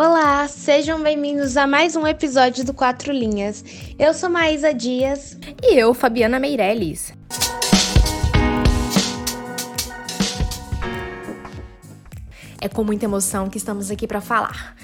Olá, sejam bem-vindos a mais um episódio do Quatro Linhas. Eu sou Maísa Dias. E eu, Fabiana Meirelles. É com muita emoção que estamos aqui para falar.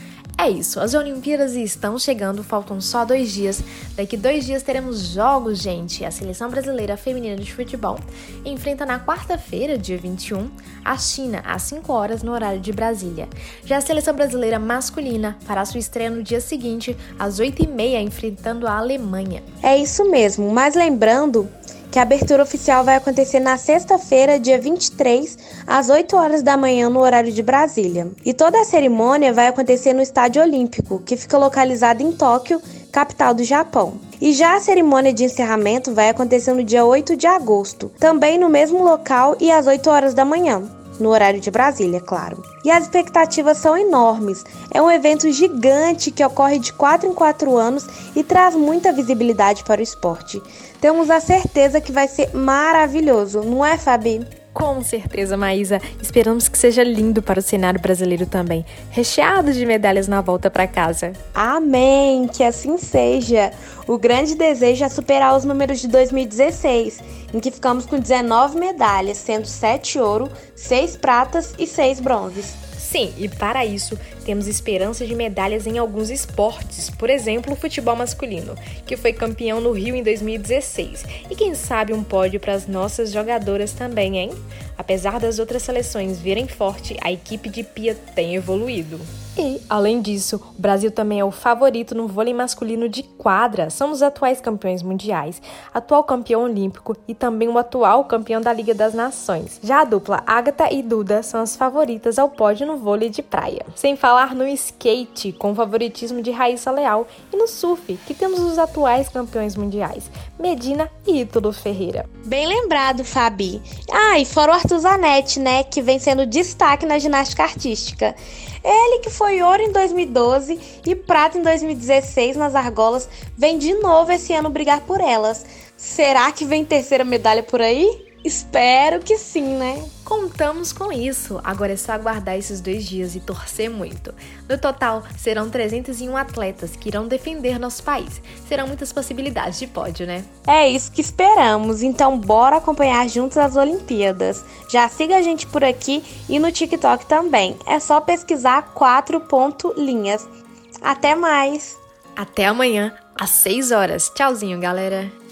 É isso, as Olimpíadas estão chegando, faltam só dois dias. Daqui dois dias teremos jogos, gente. A seleção brasileira feminina de futebol enfrenta na quarta-feira, dia 21, a China, às 5 horas no horário de Brasília. Já a seleção brasileira masculina fará sua estreia no dia seguinte, às 8h30, enfrentando a Alemanha. É isso mesmo, mas lembrando que a abertura oficial vai acontecer na sexta-feira, dia 23, às 8 horas da manhã, no horário de Brasília. E toda a cerimônia vai acontecer no Estádio Olímpico, que fica localizado em Tóquio, capital do Japão. E já a cerimônia de encerramento vai acontecer no dia 8 de agosto, também no mesmo local e às 8 horas da manhã no horário de Brasília, claro. E as expectativas são enormes. É um evento gigante que ocorre de 4 em 4 anos e traz muita visibilidade para o esporte. Temos a certeza que vai ser maravilhoso, não é, Fabi? Com certeza, Maísa. Esperamos que seja lindo para o cenário brasileiro também, recheado de medalhas na volta para casa. Amém, que assim seja. O grande desejo é superar os números de 2016, em que ficamos com 19 medalhas, sendo 7 ouro, 6 pratas e 6 bronzes. Sim, e para isso temos esperança de medalhas em alguns esportes, por exemplo, o futebol masculino, que foi campeão no Rio em 2016. E quem sabe um pódio para as nossas jogadoras também, hein? Apesar das outras seleções virem forte, a equipe de Pia tem evoluído. E, além disso, o Brasil também é o favorito no vôlei masculino de quadra. Somos atuais campeões mundiais, atual campeão olímpico e também o atual campeão da Liga das Nações. Já a dupla Agatha e Duda são as favoritas ao pódio no vôlei de praia. Sem falar no skate, com o favoritismo de Raíssa Leal, e no surf, que temos os atuais campeões mundiais, Medina e Ítalo Ferreira. Bem lembrado, Fabi. Ah, e fora o Arthur Zanetti, né, que vem sendo destaque na ginástica artística. Ele que foi ouro em 2012 e prata em 2016 nas argolas, vem de novo esse ano brigar por elas. Será que vem terceira medalha por aí? Espero que sim, né? Contamos com isso. Agora é só aguardar esses dois dias e torcer muito. No total, serão 301 atletas que irão defender nosso país. Serão muitas possibilidades de pódio, né? É isso que esperamos. Então, bora acompanhar juntos as Olimpíadas. Já siga a gente por aqui e no TikTok também. É só pesquisar 4 ponto linhas. Até mais! Até amanhã, às 6 horas. Tchauzinho, galera!